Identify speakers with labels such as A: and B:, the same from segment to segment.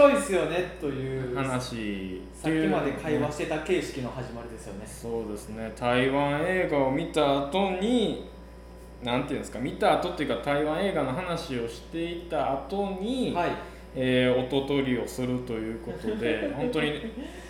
A: 白い
B: ですよねという
A: 話
B: さっきまで会話してた形式の始まりですよね。
A: そうですね。台湾映画を見た後になんていうんですか見た後っていうか台湾映画の話をしていた後に、
B: はい。
A: えー音取りをするということで本当に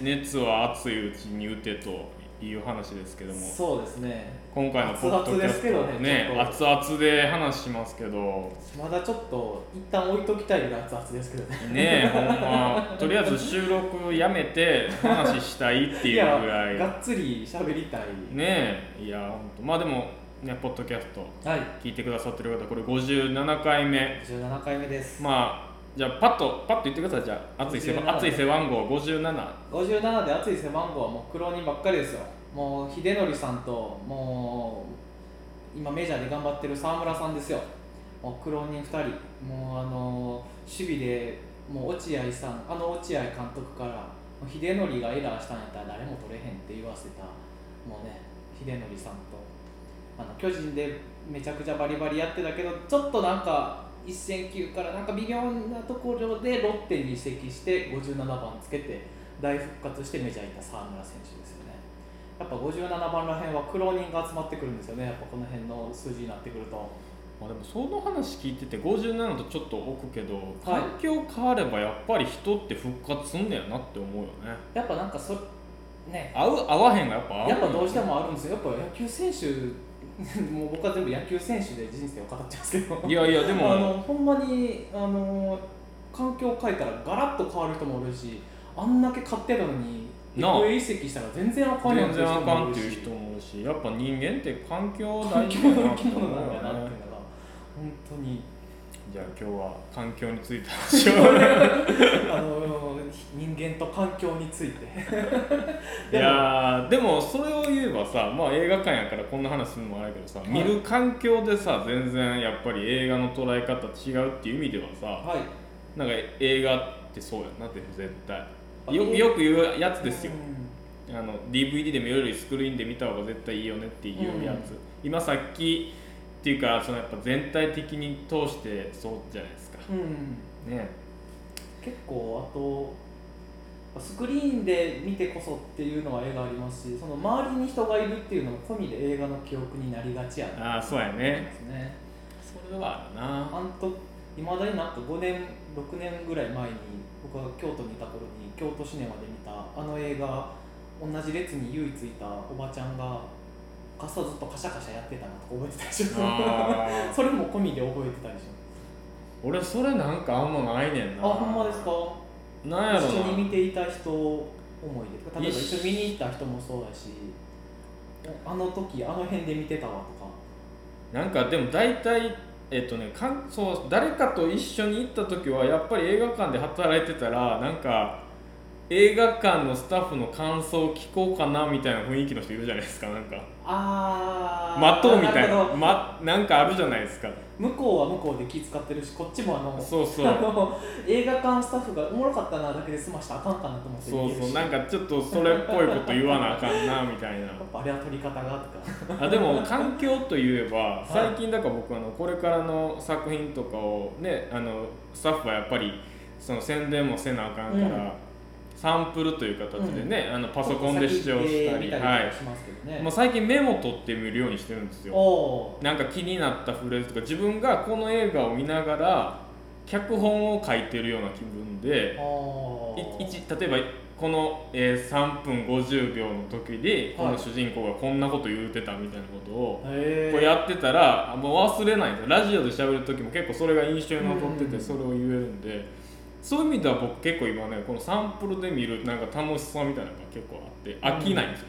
A: 熱は熱いうちに打てという話ですけども。
B: そうですね。
A: 今回のポッドキャスト。
B: 熱々ですけどね
A: 熱々で話しますけど。
B: まだちょっと一旦置いときたいぐらい熱々ですけどね。
A: ねえほんま。とりあえず収録やめて話したいっていうぐらい。
B: がっつり喋りたい。
A: ねえいやほんと。まあでもねポッドキャスト
B: はい。
A: 聞いてくださってる方これ57回目。
B: 17回目です。
A: まあじゃあパッとパッと言ってください。じゃあ熱い背
B: 57
A: 熱い背番号57
B: 57で熱い背番号はもう苦労人ばっかりですよ。もう秀則さんともう今メジャーで頑張ってる沢村さんですよ。もう苦労人2人。もうあの守備でもう落合さんあの落合監督から秀則がエラーしたんやったら誰も取れへんって言わせた。もうね秀則さんと。あの巨人でめちゃくちゃバリバリやってたけどちょっとなんか一戦級からなんか微妙なところでロッテに移籍して57番つけて大復活してメジャー行った沢村選手ですよね。やっぱ57番らへんは苦労人が集まってくるんですよね。やっぱこの辺の数字になってくると。
A: まあでもその話聞いてて57とちょっと置くけど
B: はい。
A: 環境変わればやっぱり人って復活すんねやなって思うよね。
B: やっぱなんかそね。
A: 合う合わへんがやっぱ合う
B: やっぱどうしてもあるんですよ。やっぱ野球選手 もう僕は全部野球選手で人生を語ってますけど。
A: いやいやでも。
B: あのほんまにあの環境を変えたらガラッと変わる人もおるしあんだけ勝ってたのに
A: なあ。
B: FA 移籍したら全然あかんやん
A: 全然あかんっていう人もいるしやっぱ人間って環境大
B: 環境の生き物なんだなっていうのが本当に
A: じゃあ今日は環境について話を
B: あの人間と環境について。
A: いやーでもそれを言えばさまあ映画館やからこんな話するのもあるけどさ、
B: い。
A: 見る環境でさ全然やっぱり映画の捉え方違うっていう意味ではさ
B: はい。
A: なんか映画ってそうやなって絶対。
B: あ
A: よよく言うやつですよ。
B: うん。
A: あの DVD で見るよりスクリーンで見た方が絶対いいよねっていうやつ、今さっきっていうかそのやっぱ全体的に通してそうじゃないですか。
B: うん。
A: ね。
B: 結構あとスクリーンで見てこそっていうのは映画ありますしその周りに人がいるっていうのも込みで映画の記憶になりがちやな。
A: ああそうやね。
B: ね。
A: それはあるな。
B: あんといまだになんか5年6年ぐらい前に僕が京都にいた頃に京都シネマで見たあの映画同じ列に唯一いたおばちゃんが傘ずっとカシャカシャやってたなとか覚えてたりします
A: あー。
B: それも込みで覚えてたりします。
A: 俺それなんかあんまないねんな。
B: あほんまですか？
A: なんやろ
B: 一緒に見
A: な
B: ていた人思い出とか。例えば一緒。に見に行った人もそうだしあの時あの辺で見てたわとか。
A: なんかでも大体えっとねかんそう誰かと一緒に行った時はやっぱり映画館で働いてたらなんか映画館のスタッフの感想を聞こうかなみたいな雰囲気の人いるじゃないですかなんか
B: あー。
A: 待とうみたいな。ま、なんかあるじゃないですか。
B: 向こうは向こうで気使ってるしこっちもあの
A: そうそう。
B: 映画館スタッフがおもろかったなだけで済ましたらあかんかなと思って
A: そうそう。なん
B: か
A: かちょっとそれっぽいこと言わなあかんなみたいな。
B: あれは撮り方がとか。
A: あでも環境といえば 最近だから僕あのこれからの作品とかをねあのスタッフはやっぱりその宣伝もせなあかんから、
B: うん
A: サンプルという形でね、あのパソコンで視聴したりもう最近メモ取ってみるようにしてるんですよ。なんか気になったフレーズとか自分がこの映画を見ながら脚本を書いてるような気分で例えばこの、えー3分50秒の時でこの主人公がこんなこと言うてたみたいなことをこうやってたらあもう忘れないんですよ。ラジオで喋る時も結構それが印象に残って
B: うん。
A: てそれを言えるんでそういう意味では僕結構今ねこのサンプルで見るなんか楽しさみたいなのが結構あって飽きないんですよ、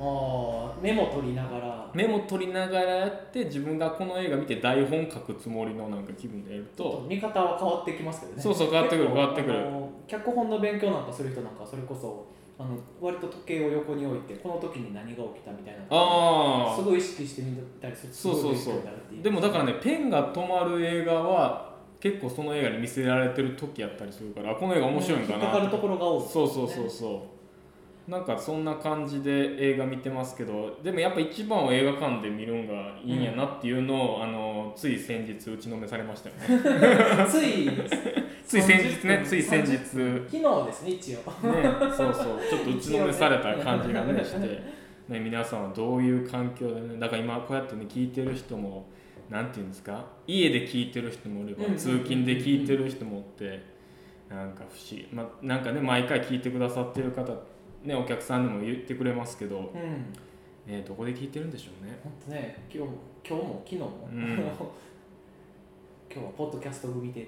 B: あーメモ取りながら。
A: メモ取りながらやって自分がこの映画見て台本書くつもりのなんか気分でやると
B: 見方は変わってきますけどね。
A: そうそう変わってくる変わってくる。
B: 脚本の勉強なんかする人なんかそれこそあの割と時計を横に置いてこの時に何が起きたみたいな
A: あ
B: すごい意識してみたりする
A: そうそうそう。でもだからねペンが止まる映画は結構その映画に見せられてる時やったりするからあこの映画面白いんかな
B: かかるところが多い。ね
A: そうそうそうそなんかそんな感じで映画見てますけどでもやっぱ一番を映画館で見るんがいいんやなっていうのを、あのつい先日打ちのめされましたよね。
B: つい
A: つい先日ね
B: 30
A: つい先日。ね
B: 昨日ですね一応。
A: そうそう。ちょっと打ちのめされた感じがねして、ね、皆さんはどういう環境でねだから今こうやってね聞いてる人もなんていうんですか？家で聞いてる人もいれば通勤で聞いてる人もおってなんか不思議、まあ、なんかね毎回聞いてくださってる方ねお客さんでも言ってくれますけど、
B: うん。
A: ね、どこで聞いてるんでしょうね？
B: 本当ね今日も今日も昨日も、
A: うん。
B: 今日はポッドキャスト組で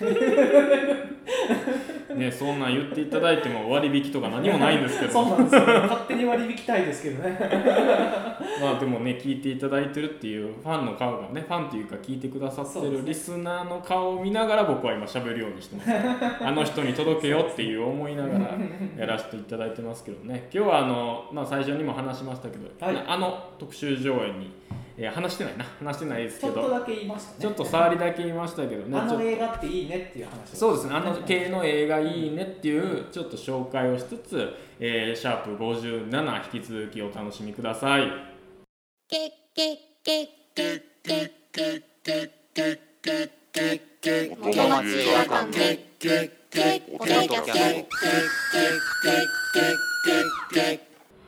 A: ねそんなん言っていただいても割引とか何もないんですけど。
B: そうなんですよ。勝手に割り引きたいですけどね。
A: まあでもね聞いていただいてるっていうファンの顔がねファンっていうか聞いてくださってるリスナーの顔を見ながら僕は今喋るようにしてます あの人に届けよっていう思いながらやらせていただいてますけどね。今日はあの、まあ、最初にも話しましたけど、
B: はい。
A: あの特集上映に、えー話してないな。話してないです
B: ち
A: けど。
B: ょっとだけ言いましたね。
A: ちょっと触りだけ言いましたけどね。
B: あ
A: ちょっと。
B: の映画っていいねっていう話を
A: そうですね、あの系の映画いいねっていうちょっと紹介をしつつ、えーシャープ57引き続きお楽しみください。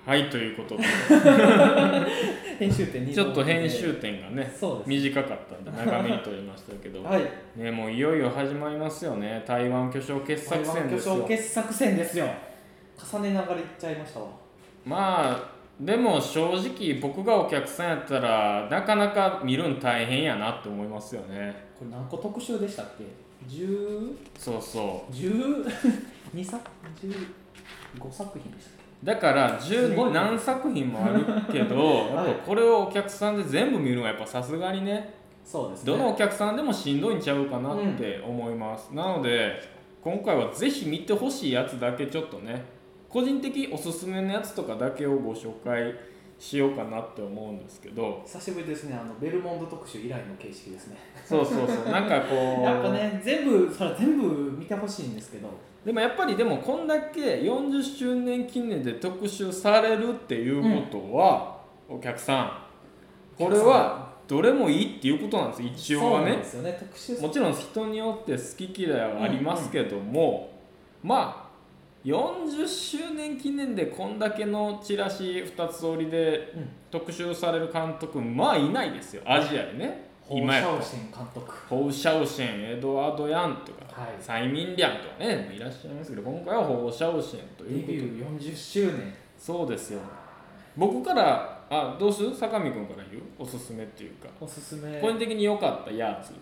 A: はい、ということで、
B: 編集点に
A: ちょっと編集点がね、
B: そう
A: 短かったんで長めに撮りましたけど、
B: はい。
A: ね、もういよいよ始まりますよね、台湾巨匠傑作戦ですよ。
B: 巨匠。傑作戦ですよ。重ねながらいっちゃいましたわ。
A: まあ、でも正直僕がお客さんやったらなかなか見るん大変やなって思いますよね。
B: これ何個特集でしたっけ？10
A: そうそう。
B: 12作？15作品でしたっ
A: だから
B: すごい
A: 10
B: ね。
A: 何作品もあるけど、やっぱこれをお客さんで全部見るのはやっぱさすがにね
B: けそうですね。
A: どのお客さんでもしんどいんちゃうかなって思います、なので今回はぜひ見てほしいやつだけちょっとね個人的おすすめのやつとかだけをご紹介しようかなって思うんですけど。
B: 久しぶりですねあのベルモンド特集以来の形式ですね。
A: そうそうそう。なんかこう
B: やっぱね全部それ全部見てほしいんですけど
A: でもやっぱりでもこんだけ40周年記念で特集されるっていうことは、お客さん。これはどれもいいっていうことなんです。一応はね。
B: ね。特集
A: もちろん人によって好き嫌いはありますけども、まあ40周年記念でこんだけのチラシ2つ折りで
B: うん。
A: 特集される監督まあいないですよ。アジアでね今や。ったら
B: シャオシェン監督。
A: ホウ・シャオシェンエドワード・ヤンとか、
B: はい。
A: サイ・ミン・リャンとかねいらっしゃいますけど今回はホウ・シャオシェンと
B: デ
A: いうことで。
B: ビュー40周年。
A: そうですよ僕からあどうする？坂見君から言う？おすすめっていうか。
B: おすすめ。
A: 個人的に良かったやつ。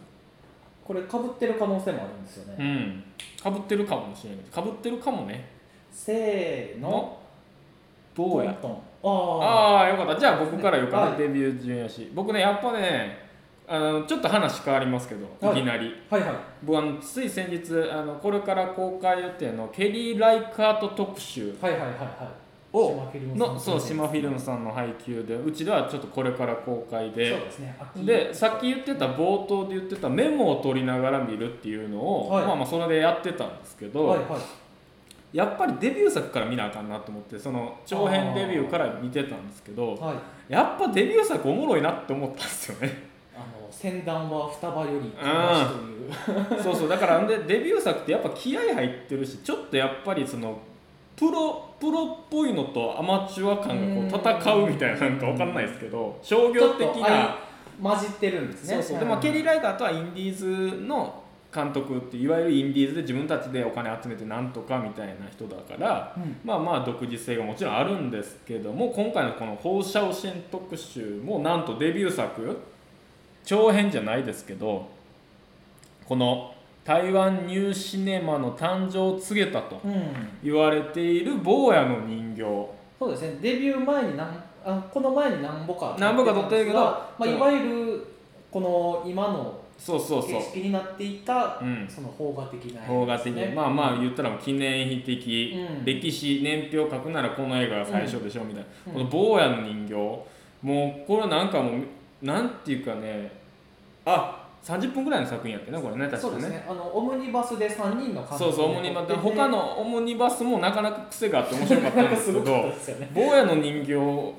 B: これかぶってる可能性もあるんですよね、
A: うん。かぶってるかもしれない。かぶってるかもね。
B: せーの。
A: 坊や？
B: トントン。あ
A: ああよかった。じゃあ僕から言うかな、
B: はい。
A: デビュー順やし。僕ねやっぱねあのちょっと話変わりますけど、
B: はい。
A: い、きなり。
B: あはいはい。
A: 僕あのつい先日あのこれから公開予定のケリー・ライカート特集
B: はいはいはいはい。
A: のそう島フィルムさんの配給でうちではちょっとこれから公開
B: そう
A: で
B: ですね。秋
A: でさっき言ってた冒頭で言ってたメモを取りながら見るっていうのを、
B: はい。
A: まあまあそれでやってたんですけど、
B: はいはい。
A: やっぱりデビュー作から見なあかんなと思ってその長編デビューから見てたんですけど
B: はい。
A: やっぱデビュー作おもろいなって思ったんですよね
B: あの先端は双葉よりという。
A: そうそう。だからでデビュー作ってやっぱ気合入ってるしちょっとやっぱりそのプロプロっぽいのとアマチュア感がこう戦うみたいななんかわかんないですけど商業的な
B: 混じってるんですね。
A: そうそう。でもケリー・ライカーとはインディーズの監督っていわゆるインディーズで自分たちでお金集めてなんとかみたいな人だから
B: うん。
A: まあまあ独自性がもちろんあるんですけども今回のこの放射オシェン特集もなんとデビュー作長編じゃないですけどこの台湾ニューシネマの誕生を告げたと
B: うん。
A: 言われている坊やの人形。
B: そうですね。デビュー前になんあこの前に何本か。
A: 何本か撮ってるけど
B: まあ、いわゆるこの今の
A: そうそうそう。
B: 形式になっていた
A: うん。
B: その邦画的な
A: 邦画的
B: ですね。
A: にまあまあ言ったら記念碑的、
B: うん。
A: 歴史年表を書くならこの映画が最初でしょみたいな、
B: うん
A: この坊やの人形。もうこれなんかもうなんていうかねあ30分ぐらいの作品やってねこれね確かね。
B: そうですね。あのオムニバスで3人の監督
A: そうそうオムニバス。他のオムニバスもなかなか癖があって面白かった
B: なんん
A: ですけど 坊やの人形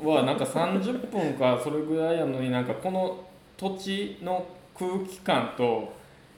A: はなんか30分かそれぐらいやのになんかこの土地の空気感と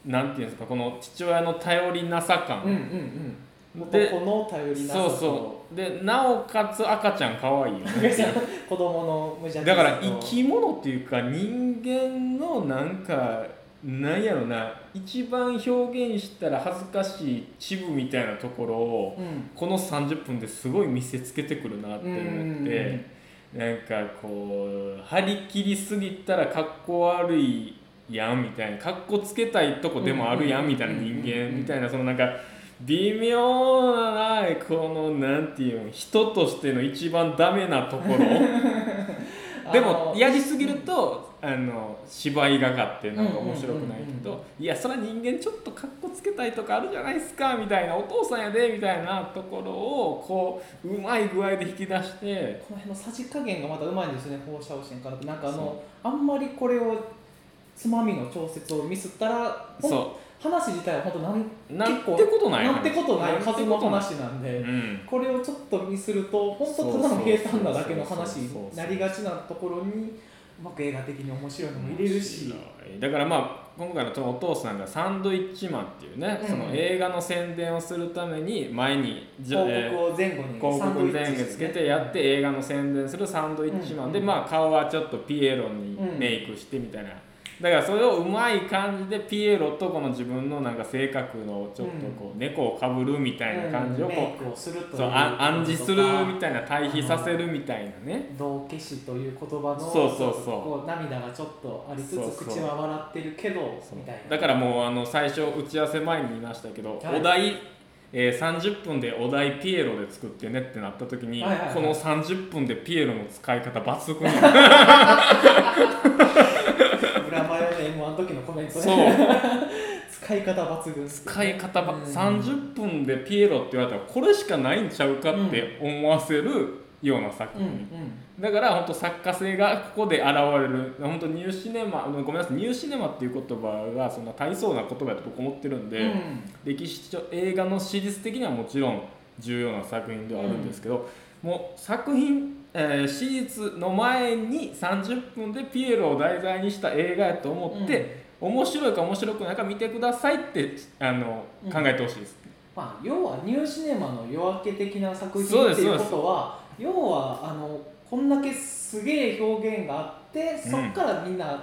A: なんていうんですかこの父親の頼りなさ感、
B: うんうんうん。
A: で
B: 男の頼りなさと。
A: そうそう。でなおかつ赤ちゃん可愛いよね。
B: 子供の無邪気
A: だから生き物っていうか人間のなんかなんやろな。一番表現したら恥ずかしいチブみたいなところを
B: うん。
A: この30分ですごい見せつけてくるなって思ってなんかこう張り切りすぎたらかっこ悪いやんみたいなかっこつけたいとこでもあるやんみたいな人間みたいなそのなんか微妙ななこのなんていうの人としての一番ダメなところ。でもやりすぎるとあの芝居がかってなんか面白くないけ
B: うんうんうん
A: どいやそれは人間ちょっとかっこつけたいとかあるじゃないですかみたいなお父さんやでみたいなところをこううまい具合で引き出して。
B: この辺のさじ加減がまたうまいんですよね放射線からなんかあ
A: そ
B: のあんまりこれをつまみの調節をミスったら
A: そ
B: 話自体は本当なん
A: うなんてことない
B: なんてことないはずの
A: なんて
B: 話なんで、
A: うん。
B: これをちょっとミスると本当ただの平坦なだけの話になりがちなところにうまく映画的に面白いのも入れるし、
A: だからまあ今回のそのお父さんがサンドイッチマンっていうね、
B: うん。
A: その映画の宣伝をするために前に
B: 広告を前後に
A: 広告前後つけてやって映画の宣伝するサンドイッチマンで、
B: うん。
A: まあ顔はちょっとピエロにメイクしてみたいな、だからそれをうまい感じでピエロとこの自分のなんか性格のちょっとこう猫をかぶるみたいな感じをこ
B: う
A: うそうあ暗示するみたいな対比させるみたいなね
B: 道化師という言葉の
A: そうそうそう
B: こう涙がちょっとありつつ
A: そうそう
B: 口は笑ってるけどみたいな
A: だからもうあの最初打ち合わせ前に言いましたけど、
B: はい
A: お題、えー30分でお題ピエロで作ってねってなった時に、この30分でピエロの使い方抜群や
B: 裏マヨの M1
A: そう。
B: 使い方抜群
A: 使い方ば
B: うん。
A: 30分でピエロって言われたらこれしかないんちゃうかって思わせるような作
B: うんう
A: 品、
B: ん。
A: だから本当作家性がここで現れる。本当ニューシネマごめんなさい。ニューシネマっていう言葉がそんな大層な言葉だと僕思ってるんで、
B: うん。
A: 歴史上映画の史実的にはもちろん重要な作品ではあるんですけど、もう作品、えー史実の前に30分でピエロを題材にした映画やと思って、面白いか面白くないか見てくださいってあの
B: うん。
A: 考えてほしいです。
B: まあ、要はニューシネマの夜明け的な作品っていうことは要はあのこんだけすげえ表現があってそっからみんな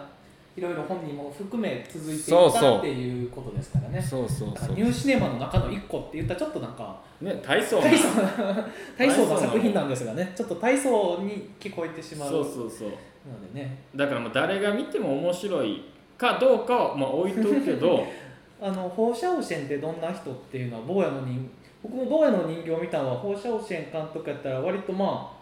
B: いろいろ本人も含め続いていったっていうことですからね。
A: そうそう。
B: ニューシネマの中の一個って言ったらちょっとなんか
A: ね体操
B: 大層な大層な作品なんですがね。ちょっと大層に聞こえてしまう。
A: そうそうそう。
B: のでね。
A: だからもう誰が見ても面白いかどうかはまあ置いとくけど
B: あの放射汚染ってどんな人っていうのは坊やの人僕も坊やの人形を見たのは放射汚染監督やったら割とまあ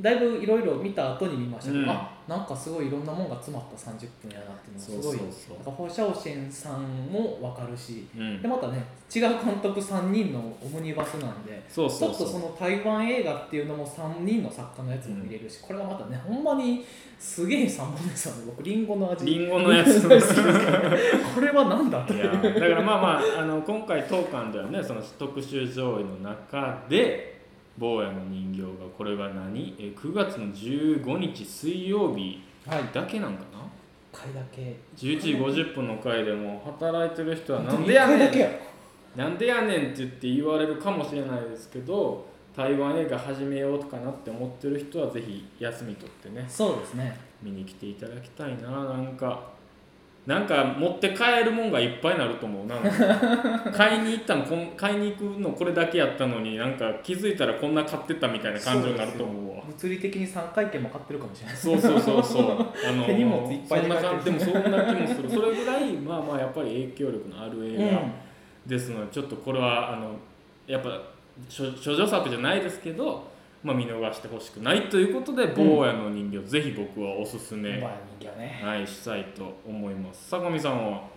B: だいぶいろいろ見た後に見ましたけど、
A: うん。
B: あなんかすごいいろんなもんが詰まった30分やなっていうのがすごい
A: そうそうそう。
B: なんか放射汚染さんも分かるし
A: うん。
B: でまたね違う監督3人のオムニバスなんで
A: そうそう
B: ちょっとその台湾映画っていうのも3人の作家のやつも見れるし、これがまたねほんまにすげえ3本ですよね僕リンゴの味。
A: リンゴのやつ。
B: これは何だと
A: い
B: いう
A: やだからまあまああの今回当館ではねその特集上映の中で坊やの人形がこれが何？え9月の15日水曜日。
B: はい。
A: だけなんかな？
B: 回だけ。
A: 11時50分の回でも働いてる人はなんでやねん。なんでやねんって言って言われるかもしれないですけど台湾映画始めようかなって思ってる人はぜひ休み取ってね。
B: そうですね。
A: 見に来ていただきたいな。なんかなんか持って帰るもんがいっぱいになると思うな。買いに行ったのこん買いに行くのこれだけやったのになんか気づいたらこんな買ってたみたいな感情になると思うわ。
B: 物理的に3回券も買ってるかもしれない。
A: そうそうそうそう。あの
B: 手荷物いっぱいで
A: そんなでもそんな気もする。それぐらいまあまあやっぱり影響力のある映画ですので、ちょっとこれはあのやっぱ処処女作じゃないですけど、まあ、見逃してほしくないということで「坊やの人形」ぜひ僕はおすすめ、
B: うん、まあ人形ね。
A: はい、したいと思います。坂上さんは？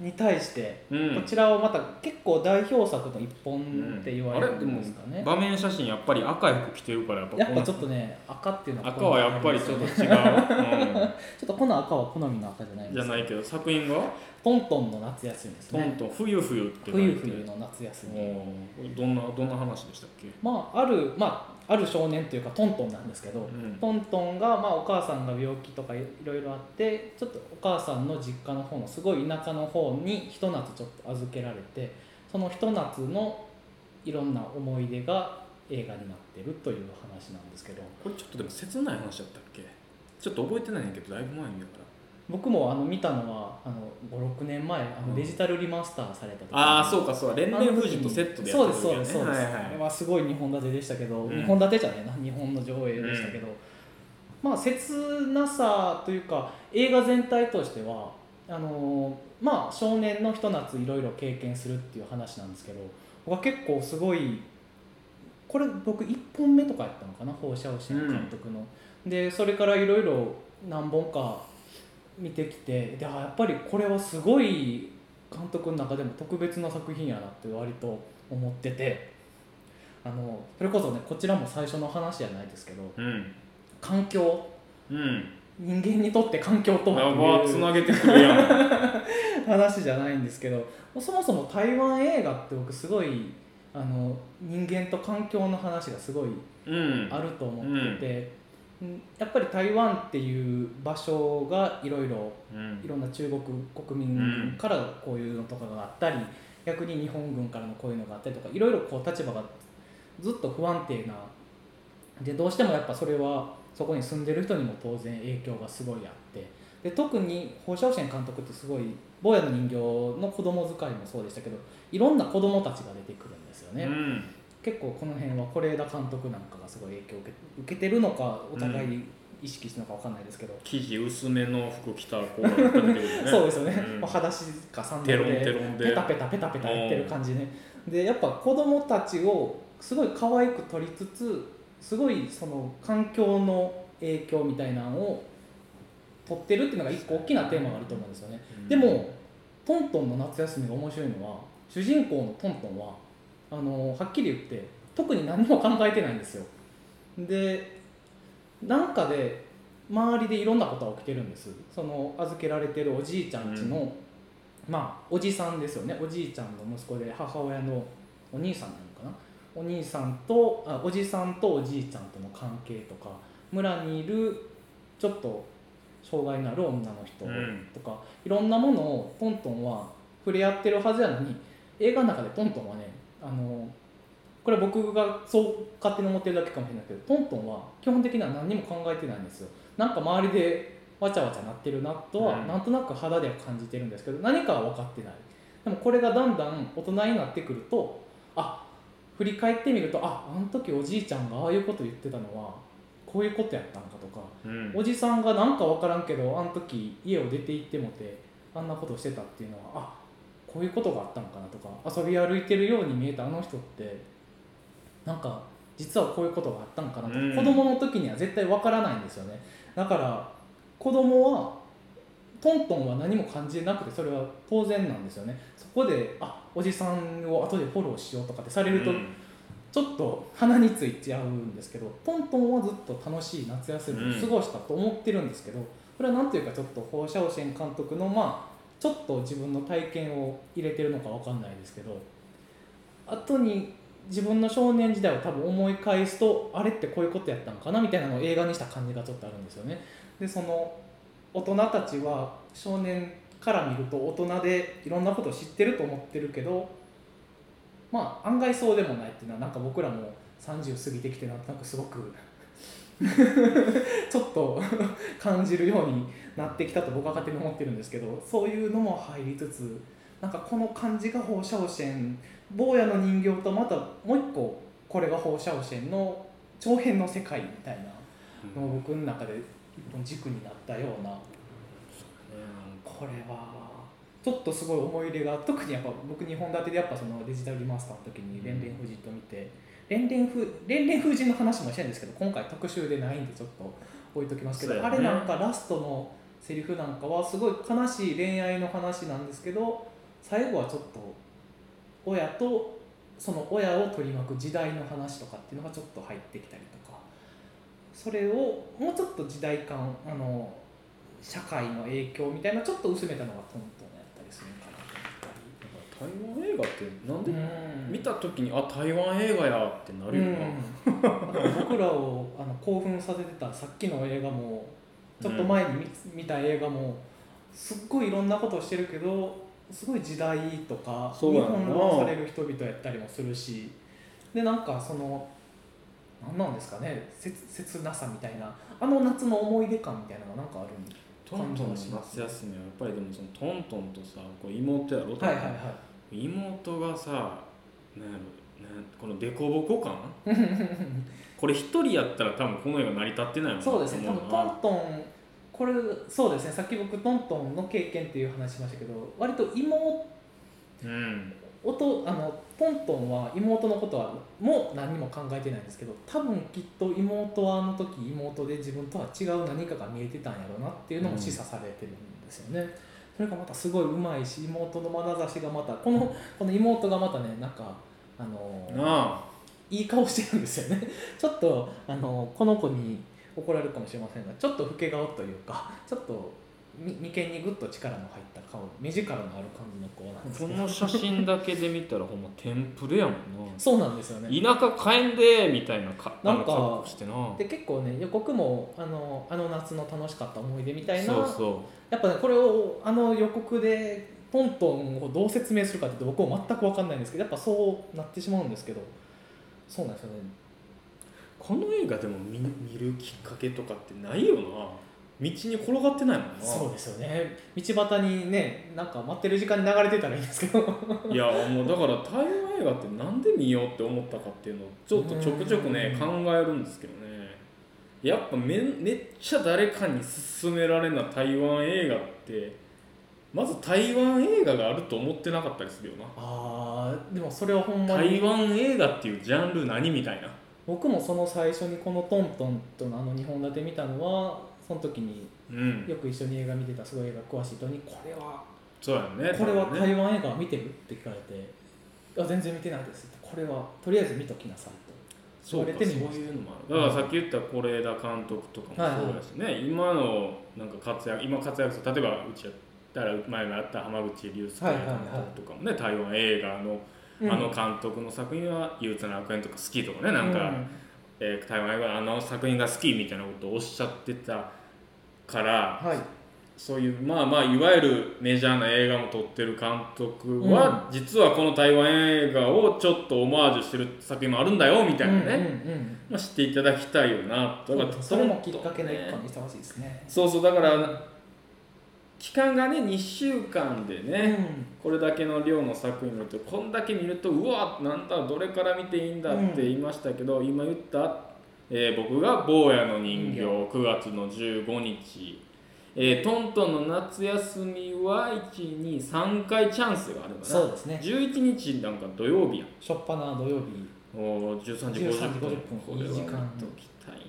B: に対して、
A: うん。
B: こちらをまた結構代表作の一本って言われるん
A: で
B: すかね、
A: 場面写真やっぱり赤い服着てるからやっぱ
B: やっぱちょっ
A: と
B: とね赤っていうのは
A: 赤はやっぱりちょっと違う、
B: ちょっとこの赤は好みの赤じゃない
A: じゃないけど作品が
B: トントンの夏休みですね。
A: トントン冬冬って
B: 冬冬の夏休み。
A: どんなどんな話でしたっけ？
B: まああるまあある少年というかトントンなんですけど、
A: ん。
B: トントンが、まあ、お母さんが病気とかいろいろあってちょっとお母さんの実家の方のすごい田舎の方にひと夏ちょっと預けられてそのひと夏のいろんな思い出が映画になってるという話なんですけど。
A: これちょっとでも切ない話だったっけ？ちょっと覚えてないんやけどだいぶ前にだから
B: 僕もあの見たのはあの56年前あ
A: うん。
B: のデジタルリマスターされた時に。
A: ああそうかそう連連富士とセットでや
B: そう
A: ってた時
B: ですそうですそうです、
A: はいはい
B: あれはすごい2本立てでしたけど、
A: うん。
B: 2本立てじゃねえな2本の上映でしたけど、まあ切なさというか映画全体としてはあのーまあ少年のひと夏いろいろ経験するっていう話なんですけど僕は結構すごいこれ僕1本目とかやったのかな放射線監督の、でそれからいろいろ何本か見てきてであやっぱりこれはすごい監督の中でも特別な作品やなって割と思っててあのそれこそねこちらも最初の話じゃないですけど
A: うん。
B: 環境
A: うん。
B: 人間にとって環境と
A: や
B: は
A: つなげてくるやん。
B: 話じゃないんですけどそもそも台湾映画って僕すごいあの人間と環境の話がすごい
A: うん。
B: あると思ってて、うんやっぱり台湾っていう場所がいろいろ
A: うん。
B: いろんな中国国民からこういうのとかがあったり、逆に日本軍からのこういうのがあったりとかいろいろこう立場がずっと不安定なでどうしてもやっぱそれはそこに住んでる人にも当然影響がすごいあってで特に放射線監督ってすごい坊やの人形の子供使いもそうでしたけどいろんな子供たちが出てくるんですよね。
A: うん
B: 結構この辺は是枝監督なんかがすごい影響を受けてるのかお互い意識してるのかわかんないですけど、
A: 生地薄めの服着た子が出てくるね。
B: そうですよね、
A: うん。
B: まあ裸足かサンダルで。ペタペタペタペタやってる感じね。でやっぱ子供たちをすごい可愛く撮りつつすごいその環境の影響みたいなのを撮ってるっていうのが一個大きなテーマがあると思うんですよね、
A: うん。
B: でもトントンの夏休みが面白いのは主人公のトントンはあのはっきり言って特に何も考えてないんですよ。でなんかで周りでいろんなことが起きてるんです。その預けられてるおじいちゃんちの、まあおじさんですよね。おじいちゃんの息子で母親のお兄さんなのかな。お兄さんとあおじさんとおじいちゃんとの関係とか村にいるちょっと障害のある女の人
A: うん。
B: とか、いろんなものをトントンは触れ合ってるはずやのに映画の中でトントンはねあのこれは僕がそう勝手に思ってるだけかもしれないけどトントンは基本的には何にも考えてないんですよ。なんか周りでわちゃわちゃなってるなとは、
A: うん。
B: なんとなく肌では感じてるんですけど何かは分かってない。でもこれがだんだん大人になってくるとあ振り返ってみるとああの時おじいちゃんがああいうこと言ってたのはこういうことやったんかとか
A: うん。
B: おじさんがなんか分からんけどあの時家を出て行ってもてあんなことしてたっていうのはあこういうことがあったのかなとか遊び歩いてるように見えたあの人ってなんか実はこういうことがあったのかなとか、
A: うん。
B: 子供の時には絶対分からないんですよね。だから子供はトントンは何も感じなくてそれは当然なんですよね。そこであおじさんを後でフォローしようとかってされると、
A: うん。
B: ちょっと鼻についちゃうんですけどトントンはずっと楽しい夏休みを過ごしたと思ってるんですけど、これは何ていうかちょっと放射線監督のまあちょっと自分の体験を入れてるのかわかんないですけど後に自分の少年時代を多分思い返すとあれってこういうことやったのかなみたいなのを映画にした感じがちょっとあるんですよね。でその大人たちは少年から見ると大人でいろんなことを知ってると思ってるけどまあ案外そうでもないっていうのはなんか僕らも30過ぎてきてなんとなくすごく ちょっと 感じるようになってきたと僕は勝手に思ってるんですけどそういうのも入りつつなんかこの感じが放射線坊やの人形とまたもう一個これが放射線の長編の世界みたいなのを僕の中で一本軸になったような。これはちょっとすごい思い入れが特にやっぱ僕2本立てでやっぱそのデジタルリマスターの時に「連連富士」と見て連連富連連富士の話もしたいんですけど今回特集でないんでちょっと置いときますけど、
A: ね。
B: あれなんかラストのセリフなんかはすごい悲しい恋愛の話なんですけど最後はちょっと親とその親を取り巻く時代の話とかっていうのがちょっと入ってきたりとかそれをもうちょっと時代感あの社会の影響みたいなちょっと薄めたのがトントンやったりするかな
A: 台湾映画ってなんで。見た時にあ台湾映画やってなるよな、
B: 僕らをあの興奮させてたさっきの映画もちょっと前に見,、見た映画もすっごいいろんなことをしてるけどすごい時代とか日本のされる人々やったりもするしでなんかその何なんですかね切切なさみたいなあの夏の思い出感みたいなのがなんかあるん
A: トントンの夏休みはやっぱりでもそのトントンとさこう妹やろ、
B: はいはいは
A: 妹がさなんやろなんこの凸凹感？これ一人やったら多分この映画成り立ってないもん
B: いそうですね。多分トントンこれそうですね。さっき僕トントンの経験っていう話しましたけど割と妹
A: うん。
B: 音あのトントンは妹のことはもう何にも考えてないんですけど多分きっと妹はあの時妹で自分とは違う何かが見えてたんやろうなっていうのも示唆されてるんですよね、それがまたすごいうまいし妹の眼差しがまたこのこの妹がまたねなんかあの
A: なあ。
B: いい顔してるんですよね。ちょっとあのこの子に怒られるかもしれませんがちょっと老け顔というかちょっとみ眉間にグッと力の入った顔目力のある感じの子なんです
A: この写真だけで見たらほんまテンプレやもんな。
B: そうなんですよね。
A: 田舎帰んでみたいなか
B: なんか
A: してな。
B: で結構ね予告もあのあの夏の楽しかった思い出みたいな
A: そうそ
B: やっぱねこれをあの予告でトントンをどう説明するかって僕も全く分かんないんですけどやっぱそうなってしまうんですけどそうなんですよね。
A: うこの映画でも見見るきっかけとかってないよな道に転がってないもんな。
B: そうですよね。道端にねなんか待ってる時間に流れてたらいいんですけど。
A: いやもうだから台湾映画ってなんで見ようって思ったかっていうのをちょっとちょくちょくね
B: うん。
A: 考えるんですけどね。やっぱめめっちゃ誰かに勧められな台湾映画ってまず台湾映画があると思ってなかったりするよな。
B: あーでもそれはほんまに。
A: 台湾映画っていうジャンル何みたいな。
B: 僕もその最初にこのトントンとのあの2本立て見たのはその時に
A: うん。
B: よく一緒に映画見てたすごい映画詳しい人にこれは
A: そうやね
B: これは台湾映画見てる？って聞かれて「あ全然見てないです」これはとりあえず見ときなさい
A: そうかそういうのもある。だからさっき言った是枝監督とかもそうだしね、今のなんか活躍今活躍する例えばうちやったら前もやった浜口竜介監督とかもね、台湾映画の
B: うん。
A: あの監督の作品は憂鬱な楽園とか好きとかねなんか、
B: うん。
A: えー台湾映画のあの作品が好きみたいなことをおっしゃってたから
B: はい。
A: そういうまあまあいわゆるメジャーな映画も撮ってる監督は、実はこの台湾映画をちょっとオマージュしてる作品もあるんだよみたいなね、
B: うんうんうん
A: まあ、知っていただきたいよなだから
B: それもきっかけの一
A: ね
B: 個にしてほしいですね。
A: そうそうだから期間がね2週間でね、これだけの量の作品見るとこんだけ見るとうわなんだどれから見ていいんだって言いましたけど、今言った、えー僕が「坊やの人形」9月の15日、えートントンの夏休みは123回チャンスがあるかな。
B: そうですね。
A: 11日なんか土曜日やん。
B: しょっぱな土曜日。
A: おー13時50
B: 13時
A: 分
B: 50分。
A: これは見ときたいね。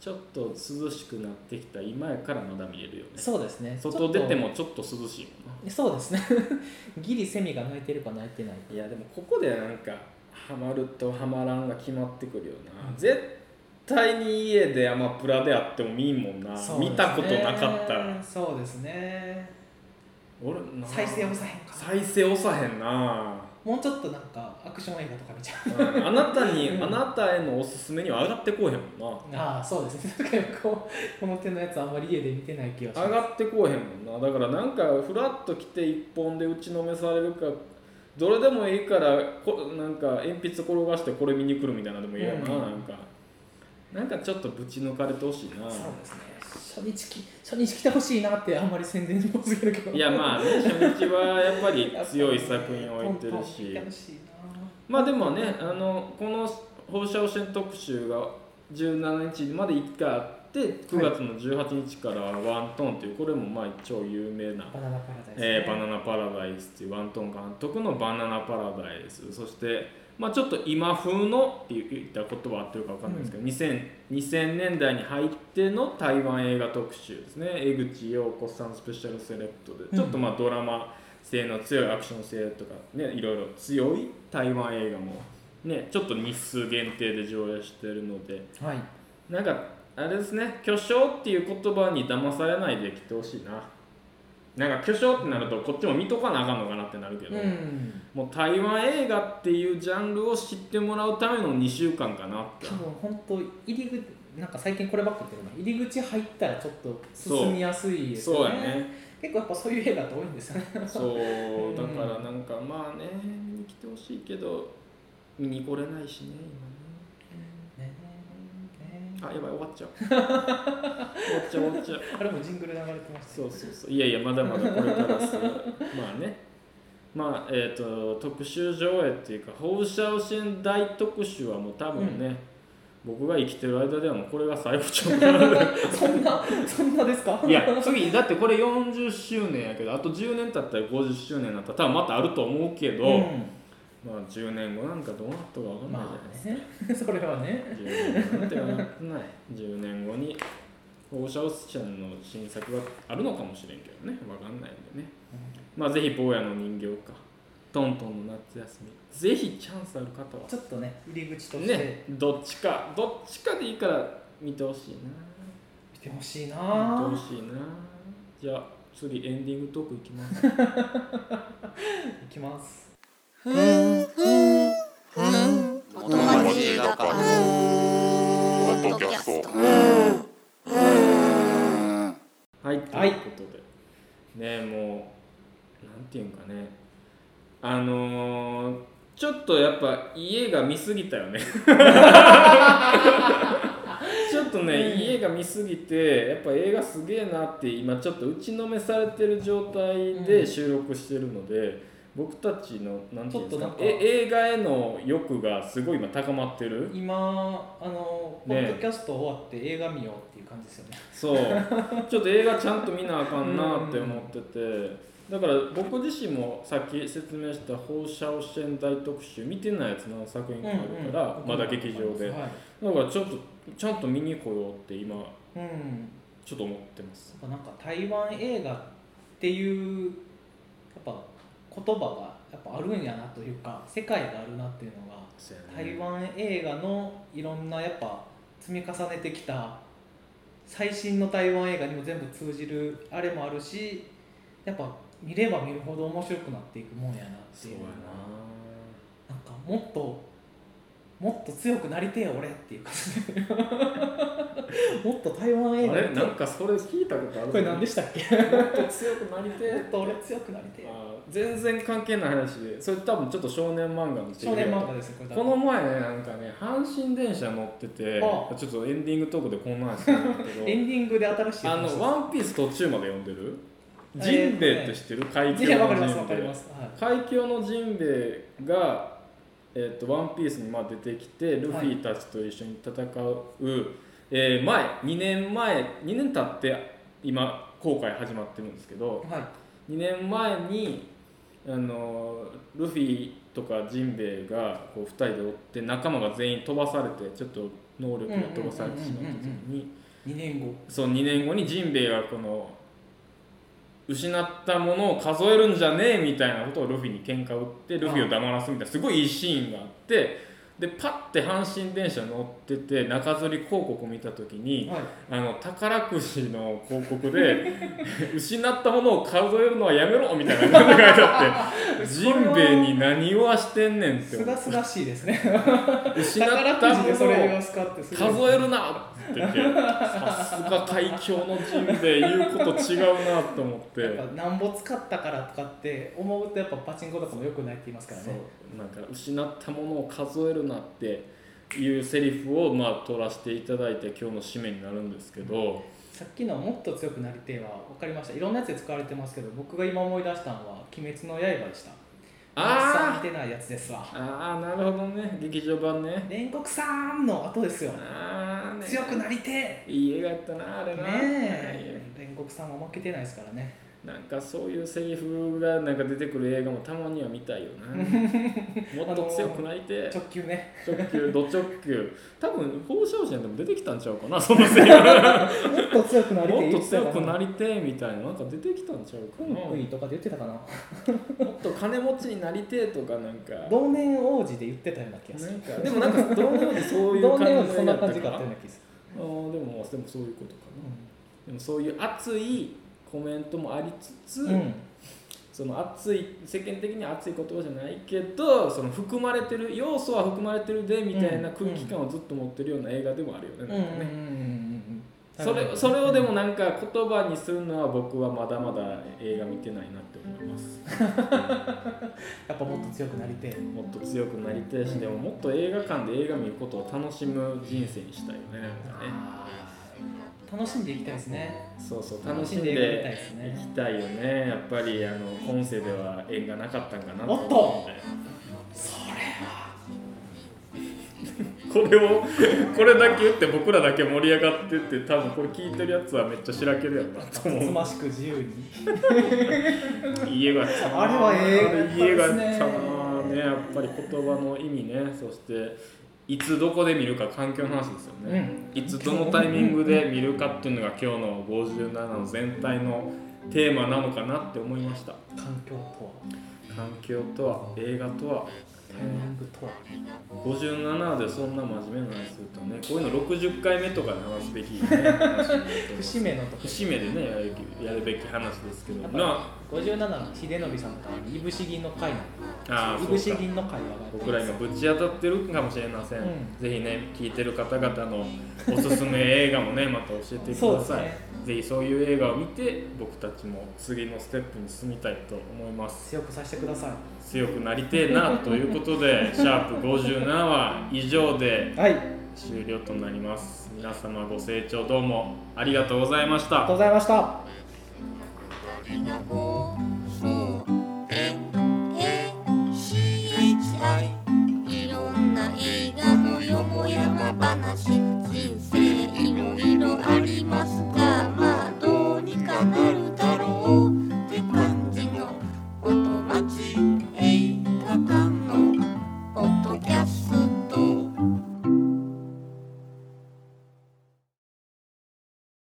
A: ちょっと涼しくなってきた今やからまだ見れるよね。
B: そうですね。
A: 外出てもちょっと。涼しいもんな
B: そうですね。ギリセミが鳴いてるか鳴いてない
A: いやでもここでなんかハマるとハマらんが決まってくるよな、
B: うん。
A: 絶対に家でアマプラであっても見んもんな、
B: ね。
A: 見たことなかったら。
B: そうですね。
A: 俺な
B: 再生押さへんか
A: 再生押さへんな。
B: もうちょっとなんかアクション映画とか見ちゃう。
A: うんあなたに、
B: うん。
A: あなたへのおすすめには上がってこうへんもんな。
B: ああそうです。ね確かにこう この手のやつあんまり家で見てない気がします。
A: 上がってこうへんもんな。だからなんかフラッと来て一本で打ちのめされるかどれでもいいからこなんか鉛筆転がしてこれ見に来るみたいなのでもいいやな、
B: うん。
A: なんかなんかちょっとぶち抜かれてほしいな。
B: そうですね。初日き初日来てほしいなってあんまり宣伝にもすけど。
A: いやまあね初日はやっぱり強い作品を置いてるし。まあでもねあのこの放射汚染特集が17日まで1回あっって9月の18日からワントーンっていうこれもまあ超有名な
B: バナナパラダイス、
A: えーバナナパラダイスっていうワントン監督のバナナパラダイス。そして、まあ、ちょっと今風のって言った言葉合ってるか分かんないですけど、2000, 2000年代に入っての台湾映画特集ですね。江口洋子さんスペシャルセレクトで。ちょっとまあドラマ性の強いアクション性とかねいろいろ強い台湾映画もねちょっと日数限定で上映してるので。
B: はい。
A: なんかあれですね。巨匠っていう言葉に騙されないで来てほしいななんか巨匠ってなるとこっちも見とかなあかんのかなってなるけど、
B: うん。
A: もう台湾映画っていうジャンルを知ってもらうための2週間かなって。
B: 多分本当入り口なんか最近こればっか言ってるな。入り口入ったらちょっと進みやすいですよね。
A: そうやね。
B: 結構やっぱそういう映画って多いんですよね。
A: そう
B: うん。
A: だからなんかまあね見に来てほしいけど見に来れないしね今あやばい 終わっちゃう。終わっちゃう終わっちゃう。
B: あれもジングル流れてました
A: そうそうそう。いやいやまだまだこれからですよ。まあね。まあえっ、と特集上映っていうか放射線大特集はもう多分ね、僕が生きてる間ではもうこれが最後ちゃう
B: そんなそんなですか？
A: いや次だってこれ40周年やけどあと10年経ったら50周年になったら多分またあると思うけど、
B: うん
A: まあ10年後なんかどうなったか分かんない
B: ま
A: じゃないですか、
B: あね。それはね。
A: 10年後なんてなってない。10年後に放射線の新作があるのかもしれんけどね。分かんないんでね。まあぜひ坊やの人形か。トントンの夏休み。ぜひチャンスある方は。
B: ちょっとね入り口として。
A: ねどっちか。どっちかでいいから見てほしいな。
B: 見てほしいな。
A: 見てほしいな。じゃあ次エンディングトークいきます。
B: いきます
C: 元町映画館ポッドキャスト。
A: はい、と
B: い
A: いうことで、ねもうなんていうんかね。あのー、ちょっとやっぱ家が見すぎたよね。ちょっとね、
B: うん
A: 家が見すぎてやっぱ映画すげえなって今ちょっと打ちのめされてる状態で収録してるので、僕たちのなんていうんですか
B: ちょっとなんか
A: え映画への欲がすごい今高まってる？
B: 今あの、ポ
A: ね
B: ッドキャスト終わって映画見ようっていう感じですよね。
A: そう。ちょっと映画ちゃんと見なあかんなって思ってて。だから僕自身もさっき説明した放射線大特集見てないやつの作品があるから、まだ劇場で、
B: はい。
A: だからちょっとちゃんと見に来ようって今
B: うん。
A: ちょっと思ってます。
B: なんか台湾映画っていうやっぱ言葉がやっぱあるんやなというか世界があるなっていうのが台湾映画のいろんなやっぱ積み重ねてきた最新の台湾映画にも全部通じるあれもあるしやっぱ見れば見るほど面白くなっていくもんやなっていうなんかもっともっと強くなりてえ俺っていう感じ。で もっと台湾映
A: なあれ？なんかそれ聞いたことある？
B: これ何でしたっけ？
A: もっと強くなりてえ。
B: もっと俺強くなりてえ
A: 全然関係ない話で。それ多分ちょっと少年漫画の
B: 少年漫画ですこれ多分。
A: この前ねなんかね阪神電車乗ってて
B: あ。
A: ちょっとエンディングトークでこんな話するんだけど。
B: エンディングで新しい
A: あ
B: 話
A: の「ワンピース途中まで読んでる？
B: えー
A: ジンベエって知ってる？海峡の
B: いやわかりますわか
A: ジンベエ
B: ります、はい。
A: 海峡のジンベエが、えー、とワンピースにまあ出てきてルフィたちと一緒に戦う、えー前2年前2年経って今航海始まってるんですけど
B: はい。
A: 2年前にあのルフィとかジンベエがこう2人で追って仲間が全員飛ばされてちょっと能力が飛ばされてしまった時に
B: 2年後。
A: そう2年後にジンベエがこの失ったものを数えるんじゃねえみたいなことをルフィに喧嘩を打ってルフィを黙らすみたいなすごいいいシーンがあってでパッて阪神電車乗ってて中吊り広告を見た時に
B: はい。
A: あの宝くじの広告で 失ったものを数えるのはやめろみたいな感じが書いてあって ジンベエに何をはしてんねんって
B: すがすがしいですね。
A: 失ったものを数えるなって言ってさすが海峡のジンベエ言うこと違うなと思って。
B: やっぱなんぼ使ったからとかって思うとやっぱパチンコとかも良くないって言いますからね。
A: なんか失ったものを数えるなっていうセリフをまあ取らせていただいて今日の締めになるんですけど、
B: さっきの「もっと強くなりてえ」は分かりました。いろんなやつで使われてますけど僕が今思い出したのは「鬼滅の刃」でした。
A: あ
B: 見てないやつですわ。
A: あああなるほどね。劇場版ね。
B: 煉獄さんの後ですよ。
A: ああね。
B: 強くなりて
A: いい映画やったなあれ
B: え
A: な、
B: ねえ。煉獄さんは負けてないですからね
A: なんかそういうセリフがなんか出てくる映画もたまには見たいよな。もっと強くなりて。え
B: 直球ね。
A: 直球 ド直球。多分放射線でも出てきたんちゃうかなそのセリフ。
B: もっと強くなりて
A: もっと強くな
B: り
A: りてえみたいななんか出てきたんちゃうかな。
B: クイとかで言ってたかな。
A: もっと金持ちになりてえとかなんか。
B: 同年王子で言ってたような気がする。
A: でもなんかどうでもそういう
B: 同
A: 感じ
B: 年王子そんな感じ
A: か
B: ったような気がす
A: あーでもでもそういうことかな、
B: る
A: でもそういう熱いコメントもありつつ、
B: うん
A: その熱い世間的に熱い言葉じゃないけどその含まれてる要素は含まれてるでみたいな空気感をずっと持ってるような映画でもあるよね。なんかねそれそれをでもなんか言葉にするのは僕はまだまだ映画見てないなって思います。
B: やっぱもっと強くなりてえ
A: もっと強くなりたいしでももっと映画館で映画見ることを楽しむ人生にしたいよねなんかね。
B: 楽しんでいきたいですね。
A: そうそう。楽
B: 楽しん
A: で
B: で映画見たいですね。
A: 行きたいよね。やっぱりあの今世では縁がなかったんかな
B: と
A: 思うんで。
B: それは。
A: これをこれだけ言って僕らだけ盛り上がってって多分これ聞いてるやつはめっちゃしらけるやろなと
B: つつ
A: 思
B: ましく自由に。
A: ういい映画やったな
B: あれは映画
A: あれいい映画やった
B: です
A: な
B: ね
A: ね。やっぱり言葉の意味ね。そしていつどこで見るか環境の話ですよね、いつどのタイミングで見るかっていうのが今日の57の全体のテーマなのかなって思いました。
B: 環境とは。
A: 環境とは映画とは57でそんな真面目な話するとねこういうの60回目とかで話すべき、ね、
B: 節目のとこ。
A: 節目でねやるやるべき話ですけど。
B: やっぱ
A: ま
B: 57の秀則さんといぶし銀の会な
A: あ
B: いぶし
A: そうか。
B: 銀の会話が
A: 僕ら今ぶち当たってるかもしれません、
B: うん。
A: ぜひね聞いてる方々のおすすめ映画もね また教えてください、
B: ね。
A: ぜひそういう映画を見て僕たちも次のステップに進みたいと思います。
B: 強くさせてください
A: 強くなりてえなということでシャープ57は以上で
B: はい。あ
A: 終了となります。皆様ご清聴どうもありがとうございました。
B: りがとうございました